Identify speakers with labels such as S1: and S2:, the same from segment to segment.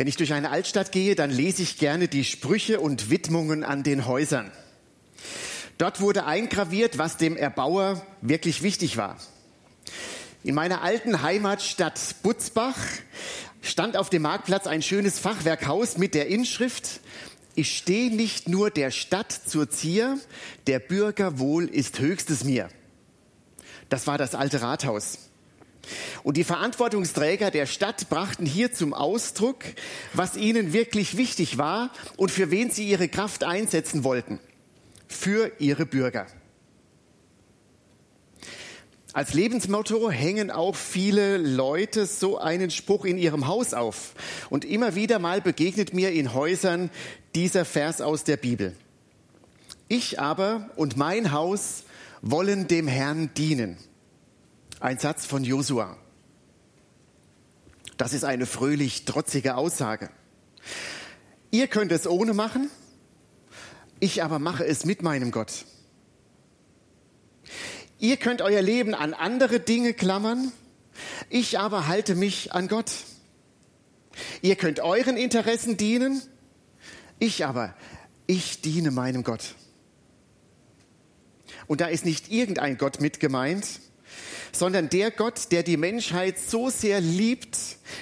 S1: Wenn ich durch eine Altstadt gehe, dann lese ich gerne die Sprüche und Widmungen an den Häusern. Dort wurde eingraviert, was dem Erbauer wirklich wichtig war. In meiner alten Heimatstadt Butzbach stand auf dem Marktplatz ein schönes Fachwerkhaus mit der Inschrift Ich stehe nicht nur der Stadt zur Zier, der Bürger wohl ist höchstes mir. Das war das alte Rathaus. Und die Verantwortungsträger der Stadt brachten hier zum Ausdruck, was ihnen wirklich wichtig war und für wen sie ihre Kraft einsetzen wollten. Für ihre Bürger. Als Lebensmotto hängen auch viele Leute so einen Spruch in ihrem Haus auf. Und immer wieder mal begegnet mir in Häusern dieser Vers aus der Bibel. Ich aber und mein Haus wollen dem Herrn dienen. Ein Satz von Josua. Das ist eine fröhlich trotzige Aussage. Ihr könnt es ohne machen, ich aber mache es mit meinem Gott. Ihr könnt euer Leben an andere Dinge klammern, ich aber halte mich an Gott. Ihr könnt euren Interessen dienen, ich aber, ich diene meinem Gott. Und da ist nicht irgendein Gott mit gemeint, sondern der Gott, der die Menschheit so sehr liebt,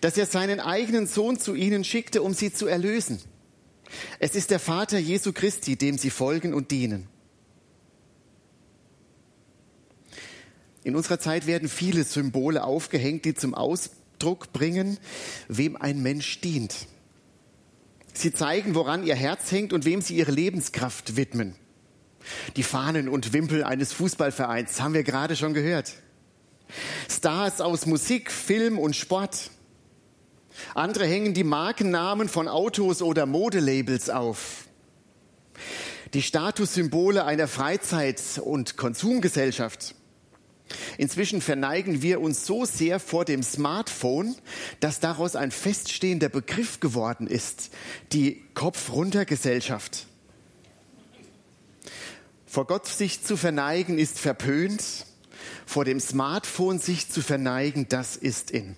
S1: dass er seinen eigenen Sohn zu ihnen schickte, um sie zu erlösen. Es ist der Vater Jesu Christi, dem sie folgen und dienen. In unserer Zeit werden viele Symbole aufgehängt, die zum Ausdruck bringen, wem ein Mensch dient. Sie zeigen, woran ihr Herz hängt und wem sie ihre Lebenskraft widmen. Die Fahnen und Wimpel eines Fußballvereins haben wir gerade schon gehört. Stars aus Musik, Film und Sport. Andere hängen die Markennamen von Autos oder Modelabels auf. Die Statussymbole einer Freizeit- und Konsumgesellschaft. Inzwischen verneigen wir uns so sehr vor dem Smartphone, dass daraus ein feststehender Begriff geworden ist, die Kopf-runter-Gesellschaft. Vor Gott sich zu verneigen ist verpönt, vor dem Smartphone sich zu verneigen, das ist in.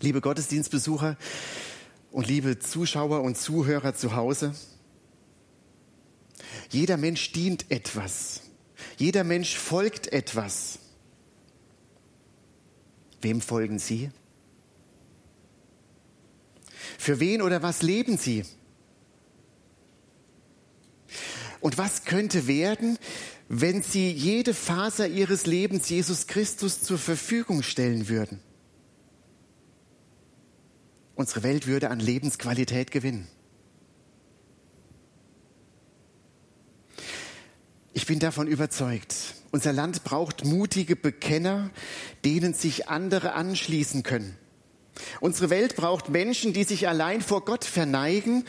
S1: Liebe Gottesdienstbesucher und liebe Zuschauer und Zuhörer zu Hause, jeder Mensch dient etwas. Jeder Mensch folgt etwas. Wem folgen Sie? Für wen oder was leben Sie? Und was könnte werden, wenn Sie jede Faser Ihres Lebens Jesus Christus zur Verfügung stellen würden? Unsere Welt würde an Lebensqualität gewinnen. Ich bin davon überzeugt, unser Land braucht mutige Bekenner, denen sich andere anschließen können. Unsere Welt braucht Menschen, die sich allein vor Gott verneigen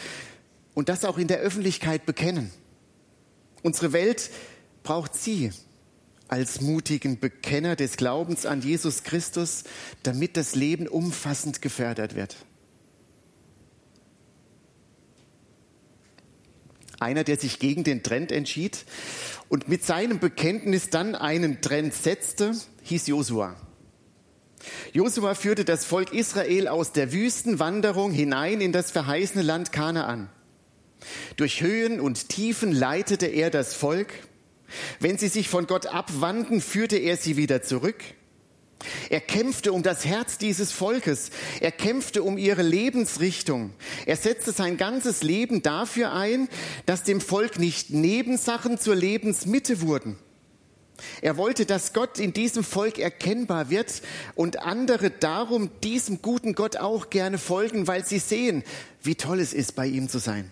S1: und das auch in der Öffentlichkeit bekennen. Unsere Welt braucht Sie als mutigen Bekenner des Glaubens an Jesus Christus, damit das Leben umfassend gefördert wird. Einer, der sich gegen den Trend entschied und mit seinem Bekenntnis dann einen Trend setzte, hieß Josua. Josua führte das Volk Israel aus der Wüstenwanderung hinein in das verheißene Land Kanaan. Durch Höhen und Tiefen leitete er das Volk. Wenn sie sich von Gott abwandten, führte er sie wieder zurück. Er kämpfte um das Herz dieses Volkes. Er kämpfte um ihre Lebensrichtung. Er setzte sein ganzes Leben dafür ein, dass dem Volk nicht Nebensachen zur Lebensmitte wurden. Er wollte, dass Gott in diesem Volk erkennbar wird und andere darum diesem guten Gott auch gerne folgen, weil sie sehen, wie toll es ist, bei ihm zu sein.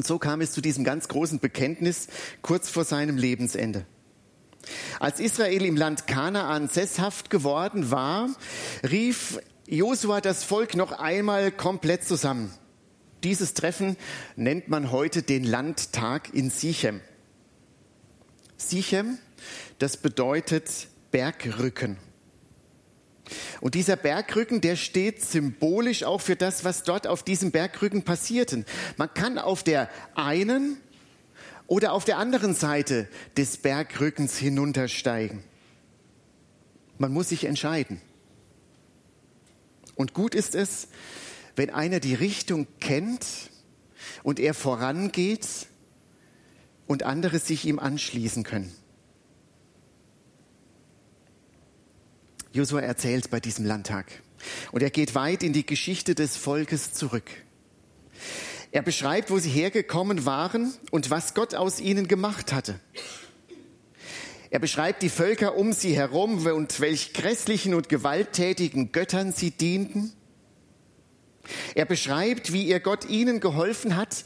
S1: Und so kam es zu diesem ganz großen Bekenntnis kurz vor seinem Lebensende. Als Israel im Land Kanaan sesshaft geworden war, rief Josua das Volk noch einmal komplett zusammen. Dieses Treffen nennt man heute den Landtag in Sichem. Sichem, das bedeutet Bergrücken. Und dieser Bergrücken, der steht symbolisch auch für das, was dort auf diesem Bergrücken passierte. Man kann auf der einen oder auf der anderen Seite des Bergrückens hinuntersteigen. Man muss sich entscheiden. Und gut ist es, wenn einer die Richtung kennt und er vorangeht und andere sich ihm anschließen können. Josua erzählt bei diesem Landtag und er geht weit in die Geschichte des Volkes zurück. Er beschreibt, wo sie hergekommen waren und was Gott aus ihnen gemacht hatte. Er beschreibt die Völker um sie herum und welch grässlichen und gewalttätigen Göttern sie dienten. Er beschreibt, wie ihr Gott ihnen geholfen hat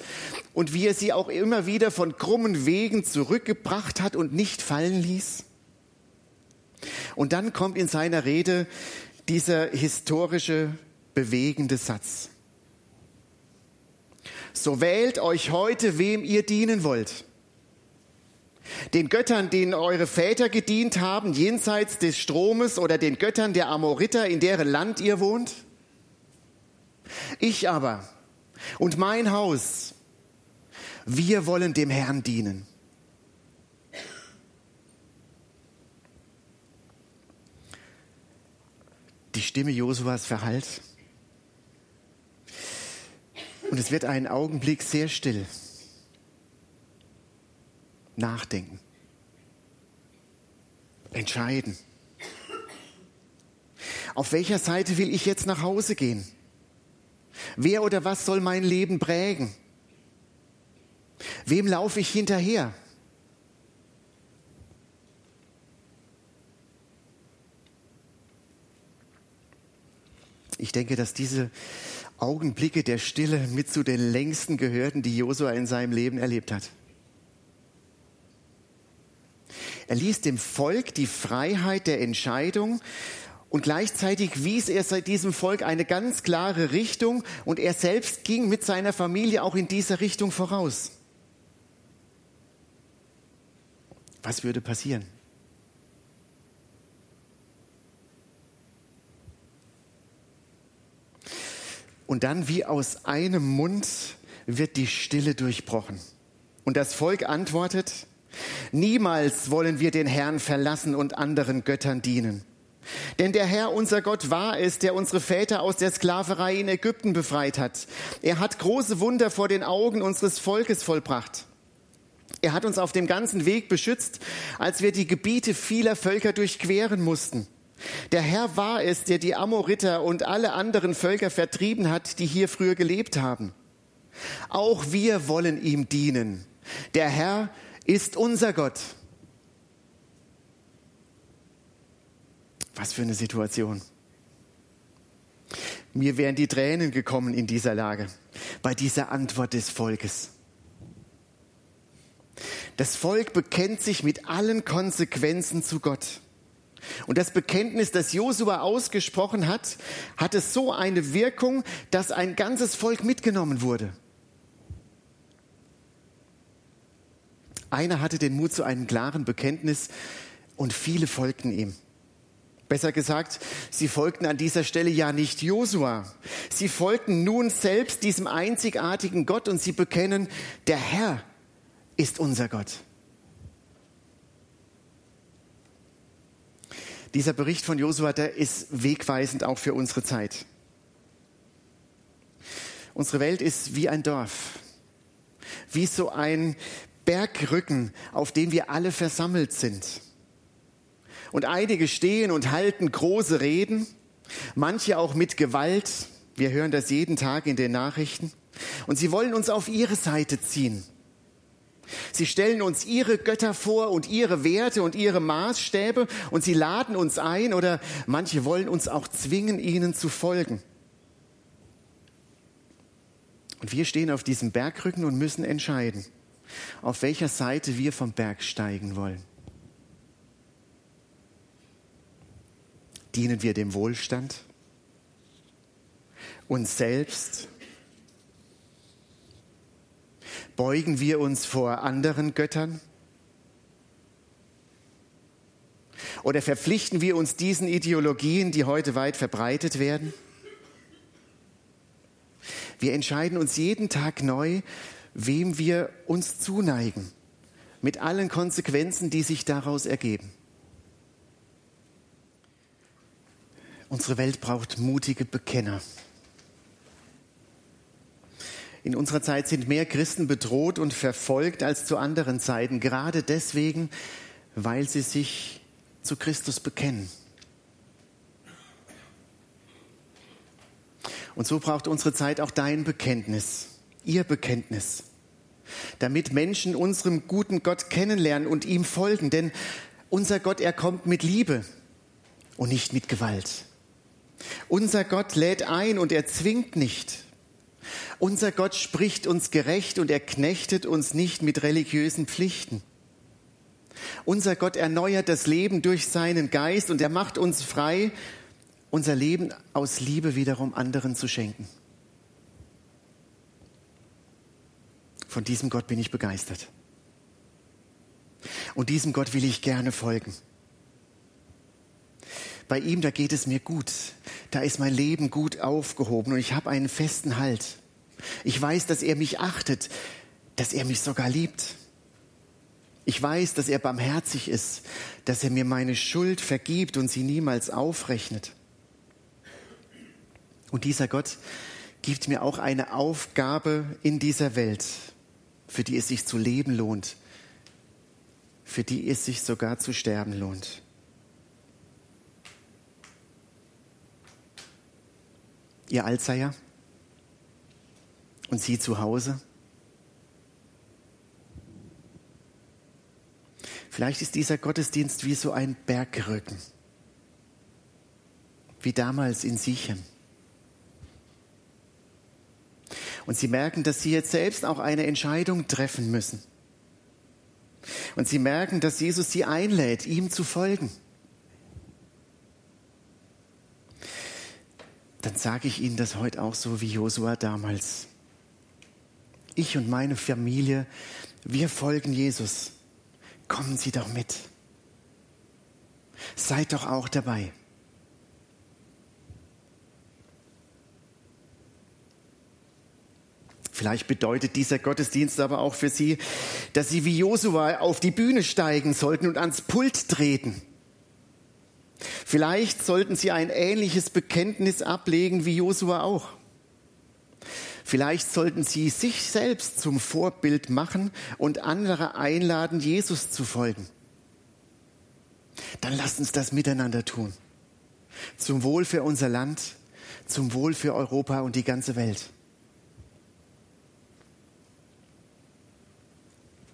S1: und wie er sie auch immer wieder von krummen Wegen zurückgebracht hat und nicht fallen ließ. Und dann kommt in seiner Rede dieser historische, bewegende Satz. So wählt euch heute, wem ihr dienen wollt. Den Göttern, denen eure Väter gedient haben, jenseits des Stromes oder den Göttern der Amoriter, in deren Land ihr wohnt? Ich aber und mein Haus, wir wollen dem Herrn dienen. Die Stimme Josuas verhallt. Und es wird einen Augenblick sehr still. Nachdenken. Entscheiden. Auf welcher Seite will ich jetzt nach Hause gehen? Wer oder was soll mein Leben prägen? Wem laufe ich hinterher? Ich denke, dass diese Augenblicke der Stille mit zu den längsten gehörten, die Josua in seinem Leben erlebt hat. Er ließ dem Volk die Freiheit der Entscheidung und gleichzeitig wies er seit diesem Volk eine ganz klare Richtung und er selbst ging mit seiner Familie auch in dieser Richtung voraus. Was würde passieren? Und dann wie aus einem Mund wird die Stille durchbrochen. Und das Volk antwortet, niemals wollen wir den Herrn verlassen und anderen Göttern dienen. Denn der Herr, unser Gott, war es, der unsere Väter aus der Sklaverei in Ägypten befreit hat. Er hat große Wunder vor den Augen unseres Volkes vollbracht. Er hat uns auf dem ganzen Weg beschützt, als wir die Gebiete vieler Völker durchqueren mussten. Der Herr war es, der die Amoriter und alle anderen Völker vertrieben hat, die hier früher gelebt haben. Auch wir wollen ihm dienen. Der Herr ist unser Gott. Was für eine Situation. Mir wären die Tränen gekommen in dieser Lage, bei dieser Antwort des Volkes. Das Volk bekennt sich mit allen Konsequenzen zu Gott. Und das Bekenntnis, das Josua ausgesprochen hat, hatte so eine Wirkung, dass ein ganzes Volk mitgenommen wurde. Einer hatte den Mut zu einem klaren Bekenntnis und viele folgten ihm. Besser gesagt, sie folgten an dieser Stelle ja nicht Josua. Sie folgten nun selbst diesem einzigartigen Gott und sie bekennen, der Herr ist unser Gott. Dieser Bericht von Josua, der ist wegweisend auch für unsere Zeit. Unsere Welt ist wie ein Dorf, wie so ein Bergrücken, auf dem wir alle versammelt sind. Und einige stehen und halten große Reden, manche auch mit Gewalt. Wir hören das jeden Tag in den Nachrichten. Und sie wollen uns auf ihre Seite ziehen. Sie stellen uns ihre Götter vor und ihre Werte und ihre Maßstäbe und sie laden uns ein oder manche wollen uns auch zwingen, ihnen zu folgen. Und wir stehen auf diesem Bergrücken und müssen entscheiden, auf welcher Seite wir vom Berg steigen wollen. Dienen wir dem Wohlstand, uns selbst Beugen wir uns vor anderen Göttern? Oder verpflichten wir uns diesen Ideologien, die heute weit verbreitet werden? Wir entscheiden uns jeden Tag neu, wem wir uns zuneigen, mit allen Konsequenzen, die sich daraus ergeben. Unsere Welt braucht mutige Bekenner. In unserer Zeit sind mehr Christen bedroht und verfolgt als zu anderen Zeiten, gerade deswegen, weil sie sich zu Christus bekennen. Und so braucht unsere Zeit auch dein Bekenntnis, ihr Bekenntnis, damit Menschen unserem guten Gott kennenlernen und ihm folgen. Denn unser Gott, er kommt mit Liebe und nicht mit Gewalt. Unser Gott lädt ein und er zwingt nicht. Unser Gott spricht uns gerecht und er knechtet uns nicht mit religiösen Pflichten. Unser Gott erneuert das Leben durch seinen Geist und er macht uns frei, unser Leben aus Liebe wiederum anderen zu schenken. Von diesem Gott bin ich begeistert. Und diesem Gott will ich gerne folgen. Bei ihm, da geht es mir gut. Da ist mein Leben gut aufgehoben und ich habe einen festen Halt. Ich weiß, dass er mich achtet, dass er mich sogar liebt. Ich weiß, dass er barmherzig ist, dass er mir meine Schuld vergibt und sie niemals aufrechnet. Und dieser Gott gibt mir auch eine Aufgabe in dieser Welt, für die es sich zu leben lohnt, für die es sich sogar zu sterben lohnt. Ihr Altseier und Sie zu Hause? Vielleicht ist dieser Gottesdienst wie so ein Bergrücken, wie damals in Sichem. Und Sie merken, dass Sie jetzt selbst auch eine Entscheidung treffen müssen. Und Sie merken, dass Jesus Sie einlädt, ihm zu folgen. Dann sage ich Ihnen das heute auch so wie Josua damals. Ich und meine Familie, wir folgen Jesus. Kommen Sie doch mit. Seid doch auch dabei. Vielleicht bedeutet dieser Gottesdienst aber auch für Sie, dass Sie wie Josua auf die Bühne steigen sollten und ans Pult treten. Vielleicht sollten Sie ein ähnliches Bekenntnis ablegen wie Josua auch. Vielleicht sollten Sie sich selbst zum Vorbild machen und andere einladen, Jesus zu folgen. Dann lasst uns das miteinander tun. Zum Wohl für unser Land, zum Wohl für Europa und die ganze Welt.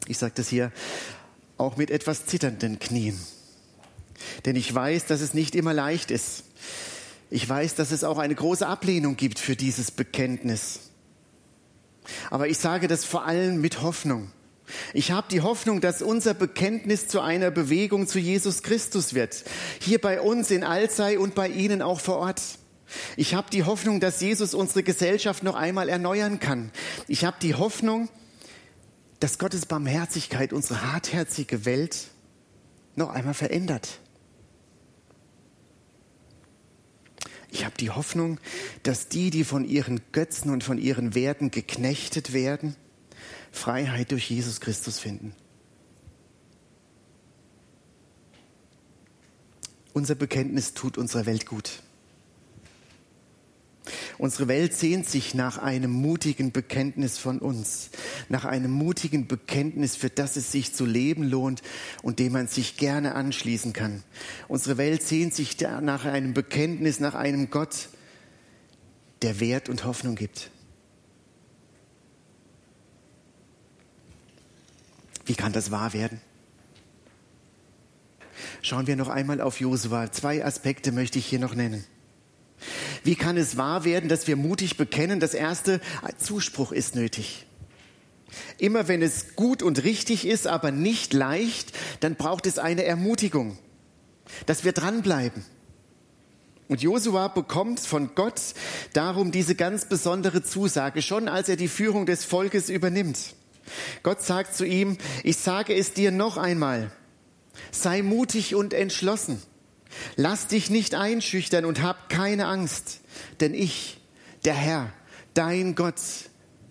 S1: Ich sage das hier auch mit etwas zitternden Knien. Denn ich weiß, dass es nicht immer leicht ist. Ich weiß, dass es auch eine große Ablehnung gibt für dieses Bekenntnis. Aber ich sage das vor allem mit Hoffnung. Ich habe die Hoffnung, dass unser Bekenntnis zu einer Bewegung zu Jesus Christus wird. Hier bei uns in Alzey und bei Ihnen auch vor Ort. Ich habe die Hoffnung, dass Jesus unsere Gesellschaft noch einmal erneuern kann. Ich habe die Hoffnung, dass Gottes Barmherzigkeit unsere hartherzige Welt noch einmal verändert. Ich habe die Hoffnung, dass die, die von ihren Götzen und von ihren Werten geknechtet werden, Freiheit durch Jesus Christus finden. Unser Bekenntnis tut unserer Welt gut. Unsere Welt sehnt sich nach einem mutigen Bekenntnis von uns, nach einem mutigen Bekenntnis, für das es sich zu leben lohnt und dem man sich gerne anschließen kann. Unsere Welt sehnt sich nach einem Bekenntnis, nach einem Gott, der Wert und Hoffnung gibt. Wie kann das wahr werden? Schauen wir noch einmal auf Josua. Zwei Aspekte möchte ich hier noch nennen. Wie kann es wahr werden, dass wir mutig bekennen? Das erste, Zuspruch ist nötig. Immer wenn es gut und richtig ist, aber nicht leicht, dann braucht es eine Ermutigung, dass wir dranbleiben. Und Josua bekommt von Gott darum diese ganz besondere Zusage, schon als er die Führung des Volkes übernimmt. Gott sagt zu ihm, ich sage es dir noch einmal, sei mutig und entschlossen. Lass dich nicht einschüchtern und hab keine Angst, denn ich, der Herr, dein Gott,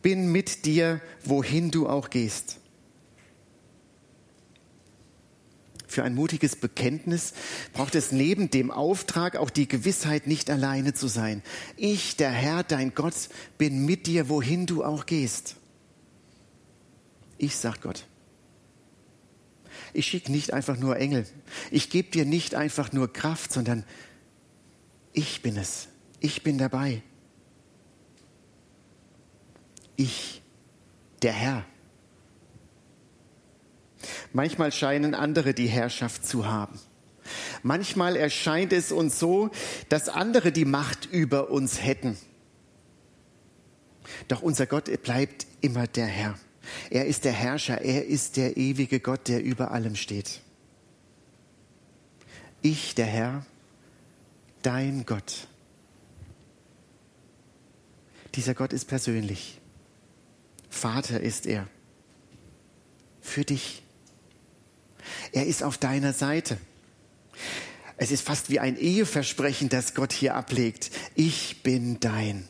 S1: bin mit dir, wohin du auch gehst. für ein mutiges Bekenntnis braucht es neben dem Auftrag auch die Gewissheit, nicht alleine zu sein. Ich, der Herr, dein Gott, bin mit dir, wohin du auch gehst. Ich, sagt Gott. Ich schicke nicht einfach nur Engel. Ich gebe dir nicht einfach nur Kraft, sondern ich bin es. Ich bin dabei. Ich, der Herr. Manchmal scheinen andere die Herrschaft zu haben. Manchmal erscheint es uns so, dass andere die Macht über uns hätten. Doch unser Gott bleibt immer der Herr. Er ist der Herrscher, er ist der ewige Gott, der über allem steht. Ich, der Herr, dein Gott. Dieser Gott ist persönlich. Vater ist er. Für dich. Er ist auf deiner Seite. Es ist fast wie ein Eheversprechen, das Gott hier ablegt. Ich bin dein.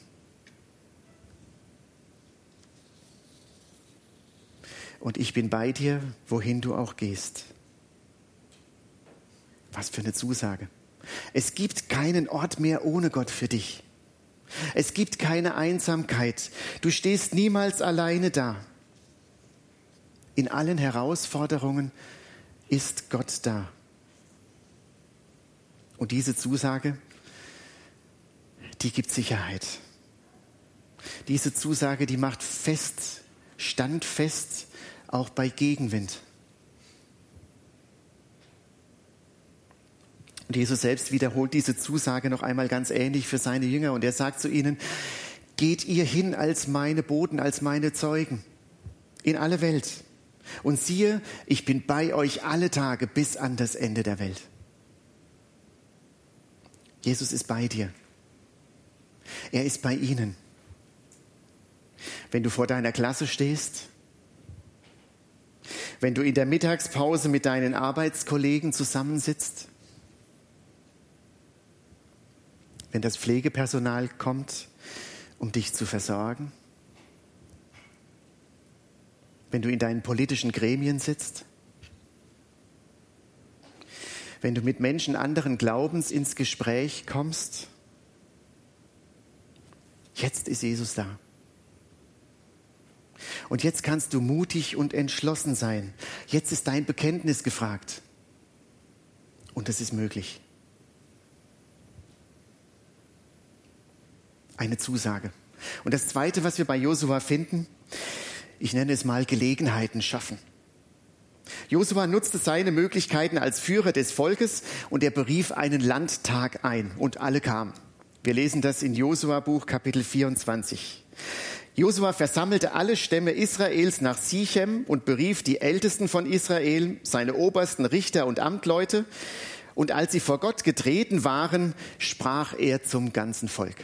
S1: Und ich bin bei dir, wohin du auch gehst. Was für eine Zusage. Es gibt keinen Ort mehr ohne Gott für dich. Es gibt keine Einsamkeit. Du stehst niemals alleine da. In allen Herausforderungen ist Gott da. Und diese Zusage, die gibt Sicherheit. Diese Zusage, die macht fest, standfest, auch bei Gegenwind. Und Jesus selbst wiederholt diese Zusage noch einmal ganz ähnlich für seine Jünger. Und er sagt zu ihnen, geht ihr hin als meine Boten, als meine Zeugen in alle Welt. Und siehe, ich bin bei euch alle Tage bis an das Ende der Welt. Jesus ist bei dir. Er ist bei ihnen. Wenn du vor deiner Klasse stehst, wenn du in der Mittagspause mit deinen Arbeitskollegen zusammensitzt, wenn das Pflegepersonal kommt, um dich zu versorgen, wenn du in deinen politischen Gremien sitzt, wenn du mit Menschen anderen Glaubens ins Gespräch kommst. Jetzt ist Jesus da. Und jetzt kannst du mutig und entschlossen sein. Jetzt ist dein Bekenntnis gefragt. Und es ist möglich. Eine Zusage. Und das Zweite, was wir bei Josua finden, ich nenne es mal Gelegenheiten schaffen. Josua nutzte seine Möglichkeiten als Führer des Volkes und er berief einen Landtag ein und alle kamen. Wir lesen das in Josua Buch Kapitel 24. Josua versammelte alle Stämme Israels nach Sichem und berief die Ältesten von Israel, seine obersten Richter und Amtleute. Und als sie vor Gott getreten waren, sprach er zum ganzen Volk.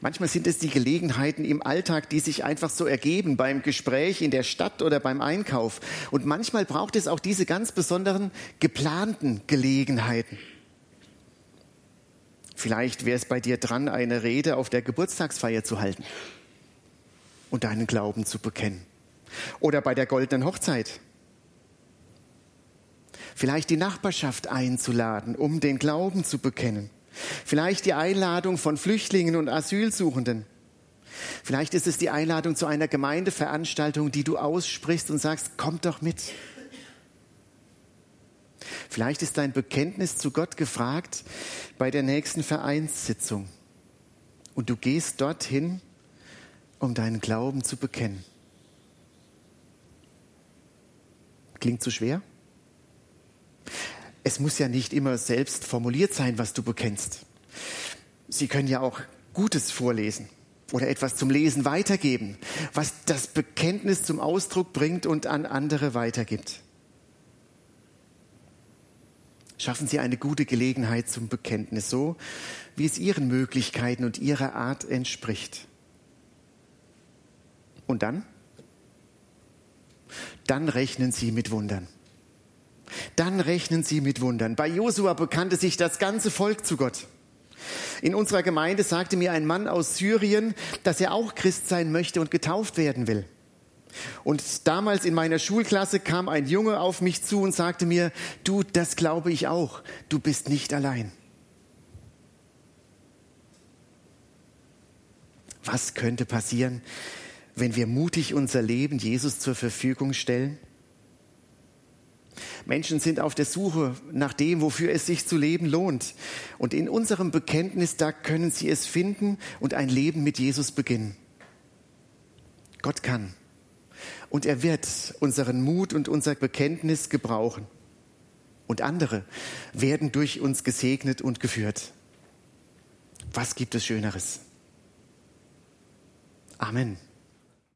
S1: Manchmal sind es die Gelegenheiten im Alltag, die sich einfach so ergeben, beim Gespräch in der Stadt oder beim Einkauf. Und manchmal braucht es auch diese ganz besonderen geplanten Gelegenheiten. Vielleicht wäre es bei dir dran, eine Rede auf der Geburtstagsfeier zu halten und deinen Glauben zu bekennen. Oder bei der goldenen Hochzeit. Vielleicht die Nachbarschaft einzuladen, um den Glauben zu bekennen. Vielleicht die Einladung von Flüchtlingen und Asylsuchenden. Vielleicht ist es die Einladung zu einer Gemeindeveranstaltung, die du aussprichst und sagst, komm doch mit. Vielleicht ist dein Bekenntnis zu Gott gefragt bei der nächsten Vereinssitzung. Und du gehst dorthin, um deinen Glauben zu bekennen. Klingt zu schwer? es muss ja nicht immer selbst formuliert sein, was du bekennst. Sie können ja auch Gutes vorlesen oder etwas zum Lesen weitergeben, was das Bekenntnis zum Ausdruck bringt und an andere weitergibt. Schaffen Sie eine gute Gelegenheit zum Bekenntnis, so wie es Ihren Möglichkeiten und Ihrer Art entspricht. Und dann? Dann rechnen Sie mit Wundern dann rechnen sie mit Wundern. Bei Josua bekannte sich das ganze Volk zu Gott. In unserer Gemeinde sagte mir ein Mann aus Syrien, dass er auch Christ sein möchte und getauft werden will. Und damals in meiner Schulklasse kam ein Junge auf mich zu und sagte mir, du, das glaube ich auch, du bist nicht allein. Was könnte passieren, wenn wir mutig unser Leben Jesus zur Verfügung stellen? Menschen sind auf der Suche nach dem, wofür es sich zu leben lohnt. Und in unserem Bekenntnis, da können sie es finden und ein Leben mit Jesus beginnen. Gott kann. Und er wird unseren Mut und unser Bekenntnis gebrauchen. Und andere werden durch uns gesegnet und geführt. Was gibt es Schöneres? Amen.